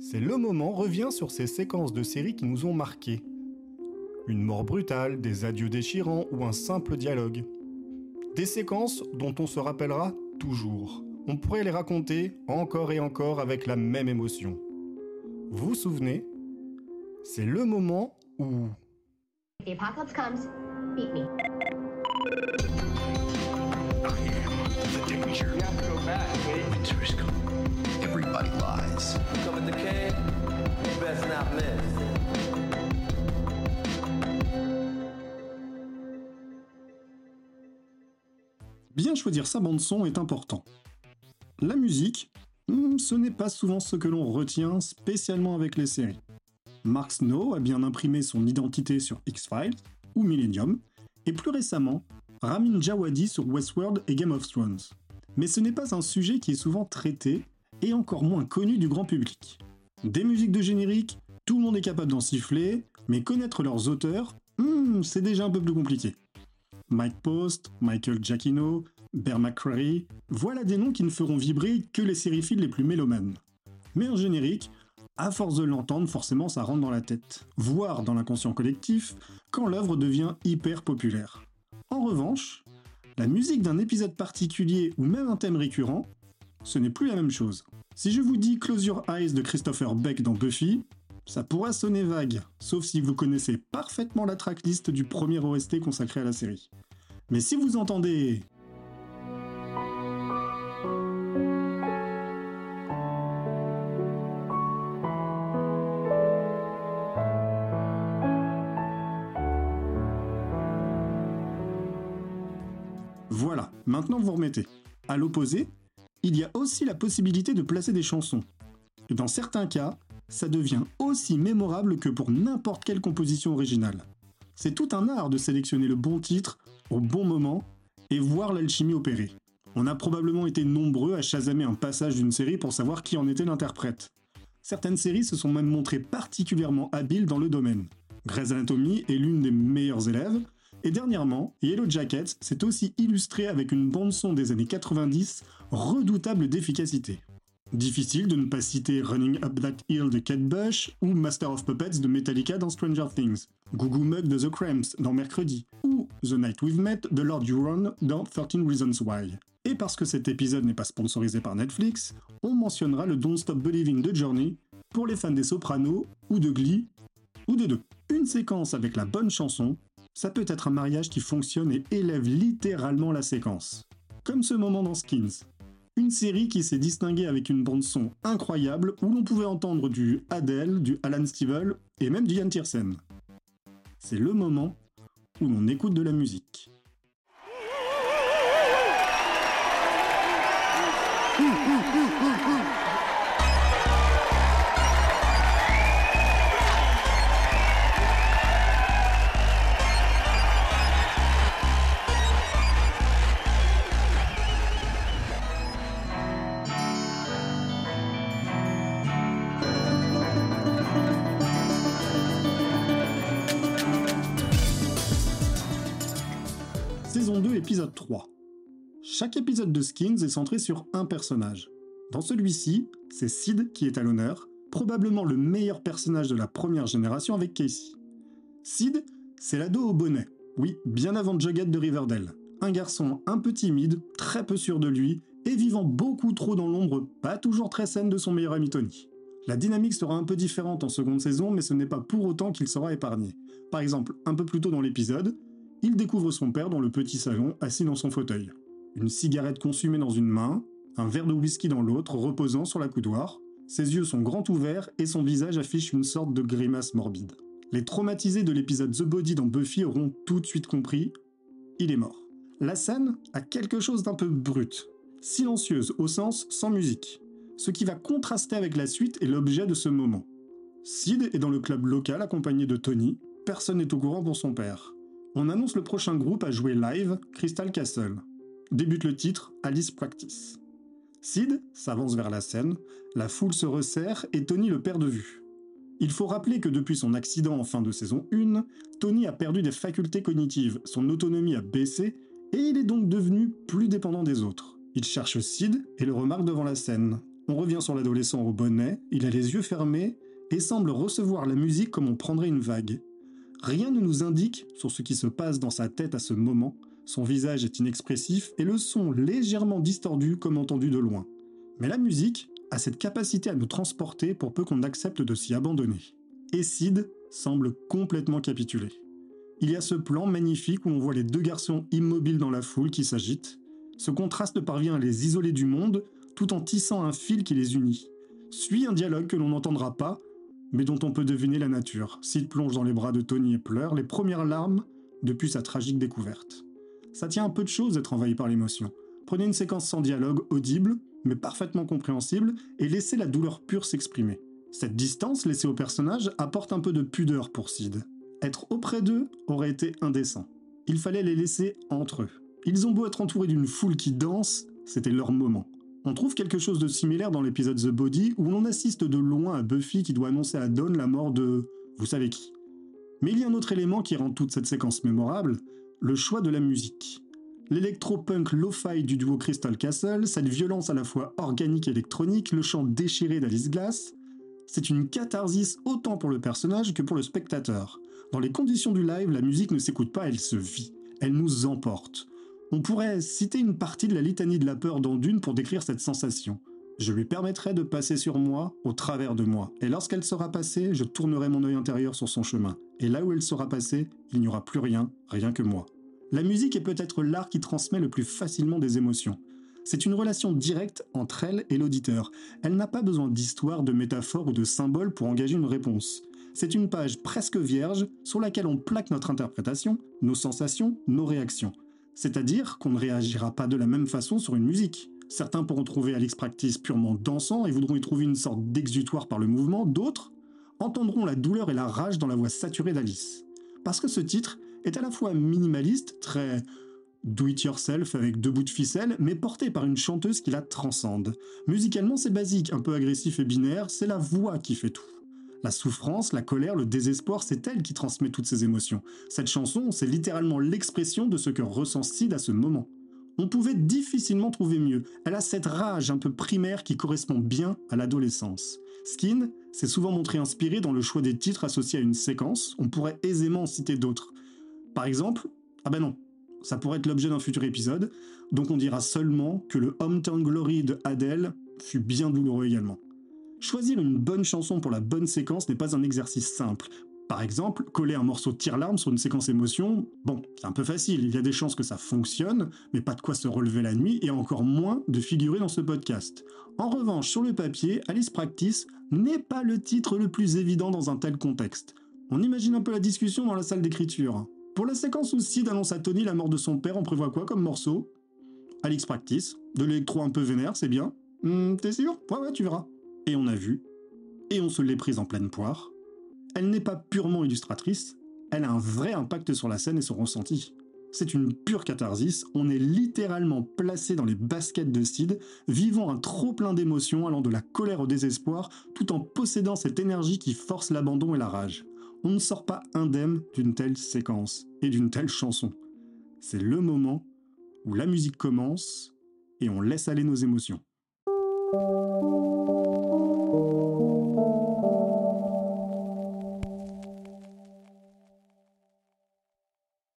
C'est le moment revient sur ces séquences de séries qui nous ont marqués. Une mort brutale, des adieux déchirants ou un simple dialogue. Des séquences dont on se rappellera toujours. On pourrait les raconter encore et encore avec la même émotion. Vous vous souvenez? C'est le moment où... The apocalypse comes, beat me. The danger. We have to go back, Wade. Winter is coming. Everybody lies. Come at the cave, you best not miss. Bien choisir sa bande-son est important. La musique, hmm, ce n'est pas souvent ce que l'on retient, spécialement avec les séries. Mark Snow a bien imprimé son identité sur X-Files ou Millennium, et plus récemment, Ramin Djawadi sur Westworld et Game of Thrones. Mais ce n'est pas un sujet qui est souvent traité, et encore moins connu du grand public. Des musiques de générique, tout le monde est capable d'en siffler, mais connaître leurs auteurs, hmm, c'est déjà un peu plus compliqué. Mike Post, Michael Giacchino, Bear McCreary, voilà des noms qui ne feront vibrer que les sériphiles les plus mélomanes. Mais un générique, à force de l'entendre, forcément ça rentre dans la tête, voire dans l'inconscient collectif, quand l'œuvre devient hyper populaire. En revanche, la musique d'un épisode particulier ou même un thème récurrent, ce n'est plus la même chose. Si je vous dis Close Your Eyes de Christopher Beck dans Buffy, ça pourra sonner vague, sauf si vous connaissez parfaitement la tracklist du premier OST consacré à la série. Mais si vous entendez Voilà, maintenant vous remettez. À l'opposé, il y a aussi la possibilité de placer des chansons. Et dans certains cas, ça devient aussi mémorable que pour n'importe quelle composition originale. C'est tout un art de sélectionner le bon titre au bon moment et voir l'alchimie opérer. On a probablement été nombreux à chasamer un passage d'une série pour savoir qui en était l'interprète. Certaines séries se sont même montrées particulièrement habiles dans le domaine. Grey's Anatomy est l'une des meilleures élèves, et dernièrement, Yellow Jackets s'est aussi illustré avec une bande-son des années 90 redoutable d'efficacité. Difficile de ne pas citer Running Up That Hill de Kate Bush ou Master of Puppets de Metallica dans Stranger Things, Goo Mug de The Cramps dans Mercredi, ou The Night We've Met de Lord Huron dans 13 Reasons Why. Et parce que cet épisode n'est pas sponsorisé par Netflix, on mentionnera le Don't Stop Believing de Journey pour les fans des Sopranos ou de Glee, ou des deux. Une séquence avec la bonne chanson, ça peut être un mariage qui fonctionne et élève littéralement la séquence. Comme ce moment dans Skins, une série qui s'est distinguée avec une bande-son incroyable où l'on pouvait entendre du Adele, du Alan Stivell et même du Ian Tiersen. C'est le moment où l'on écoute de la musique. Saison 2, épisode 3. Chaque épisode de Skins est centré sur un personnage. Dans celui-ci, c'est Sid qui est à l'honneur, probablement le meilleur personnage de la première génération avec Casey. Sid, c'est l'ado au bonnet, oui, bien avant Jughead de Riverdale. Un garçon un peu timide, très peu sûr de lui, et vivant beaucoup trop dans l'ombre, pas toujours très saine de son meilleur ami Tony. La dynamique sera un peu différente en seconde saison, mais ce n'est pas pour autant qu'il sera épargné. Par exemple, un peu plus tôt dans l'épisode, il découvre son père dans le petit salon, assis dans son fauteuil. Une cigarette consumée dans une main, un verre de whisky dans l'autre, reposant sur la coudoir. Ses yeux sont grands ouverts et son visage affiche une sorte de grimace morbide. Les traumatisés de l'épisode The Body dans Buffy auront tout de suite compris, il est mort. La scène a quelque chose d'un peu brut, silencieuse au sens sans musique, ce qui va contraster avec la suite et l'objet de ce moment. Sid est dans le club local accompagné de Tony, personne n'est au courant pour son père. On annonce le prochain groupe à jouer live, Crystal Castle. Débute le titre Alice Practice. Sid s'avance vers la scène, la foule se resserre et Tony le perd de vue. Il faut rappeler que depuis son accident en fin de saison 1, Tony a perdu des facultés cognitives, son autonomie a baissé et il est donc devenu plus dépendant des autres. Il cherche Sid et le remarque devant la scène. On revient sur l'adolescent au bonnet, il a les yeux fermés et semble recevoir la musique comme on prendrait une vague. Rien ne nous indique sur ce qui se passe dans sa tête à ce moment, son visage est inexpressif et le son légèrement distordu comme entendu de loin. Mais la musique a cette capacité à nous transporter pour peu qu'on accepte de s'y abandonner. Et Sid semble complètement capituler. Il y a ce plan magnifique où on voit les deux garçons immobiles dans la foule qui s'agitent. Ce contraste parvient à les isoler du monde tout en tissant un fil qui les unit. Suit un dialogue que l'on n'entendra pas, mais dont on peut deviner la nature. Sid plonge dans les bras de Tony et pleure les premières larmes depuis sa tragique découverte. Ça tient un peu de choses d'être envahi par l'émotion. Prenez une séquence sans dialogue, audible, mais parfaitement compréhensible, et laissez la douleur pure s'exprimer. Cette distance laissée au personnage apporte un peu de pudeur pour Sid. Être auprès d'eux aurait été indécent. Il fallait les laisser entre eux. Ils ont beau être entourés d'une foule qui danse, c'était leur moment. On trouve quelque chose de similaire dans l'épisode The Body où l'on assiste de loin à Buffy qui doit annoncer à Dawn la mort de... vous savez qui. Mais il y a un autre élément qui rend toute cette séquence mémorable, le choix de la musique. L'électro-punk lo-fi du duo Crystal Castle, cette violence à la fois organique et électronique, le chant déchiré d'Alice Glass, c'est une catharsis autant pour le personnage que pour le spectateur. Dans les conditions du live, la musique ne s'écoute pas, elle se vit. Elle nous emporte. On pourrait citer une partie de la litanie de la peur dans Dune pour décrire cette sensation. Je lui permettrai de passer sur moi, au travers de moi. Et lorsqu'elle sera passée, je tournerai mon œil intérieur sur son chemin. Et là où elle sera passée, il n'y aura plus rien, rien que moi. La musique est peut-être l'art qui transmet le plus facilement des émotions. C'est une relation directe entre elle et l'auditeur. Elle n'a pas besoin d'histoire, de métaphores ou de symboles pour engager une réponse. C'est une page presque vierge sur laquelle on plaque notre interprétation, nos sensations, nos réactions. C'est-à-dire qu'on ne réagira pas de la même façon sur une musique. Certains pourront trouver Alex Practice purement dansant et voudront y trouver une sorte d'exutoire par le mouvement, d'autres entendront la douleur et la rage dans la voix saturée d'Alice. Parce que ce titre est à la fois minimaliste, très do-it-yourself avec deux bouts de ficelle, mais porté par une chanteuse qui la transcende. Musicalement, c'est basique, un peu agressif et binaire, c'est la voix qui fait tout. La souffrance, la colère, le désespoir, c'est elle qui transmet toutes ces émotions. Cette chanson, c'est littéralement l'expression de ce que ressent Sid à ce moment on pouvait difficilement trouver mieux. Elle a cette rage un peu primaire qui correspond bien à l'adolescence. Skin s'est souvent montré inspiré dans le choix des titres associés à une séquence, on pourrait aisément en citer d'autres. Par exemple, ah ben non, ça pourrait être l'objet d'un futur épisode, donc on dira seulement que le Hometown Glory de Adele fut bien douloureux également. Choisir une bonne chanson pour la bonne séquence n'est pas un exercice simple. Par exemple, coller un morceau de tire-larme sur une séquence émotion, bon, c'est un peu facile, il y a des chances que ça fonctionne, mais pas de quoi se relever la nuit et encore moins de figurer dans ce podcast. En revanche, sur le papier, Alice Practice n'est pas le titre le plus évident dans un tel contexte. On imagine un peu la discussion dans la salle d'écriture. Pour la séquence où Sid annonce à Tony la mort de son père, on prévoit quoi comme morceau? Alice Practice, de l'électro un peu vénère, c'est bien. Hmm, t'es sûr? Ouais, ouais, tu verras. Et on a vu. Et on se l'est prise en pleine poire elle n'est pas purement illustratrice, elle a un vrai impact sur la scène et son ressenti. C'est une pure catharsis, on est littéralement placé dans les baskets de Sid, vivant un trop plein d'émotions allant de la colère au désespoir, tout en possédant cette énergie qui force l'abandon et la rage. On ne sort pas indemne d'une telle séquence et d'une telle chanson. C'est le moment où la musique commence et on laisse aller nos émotions.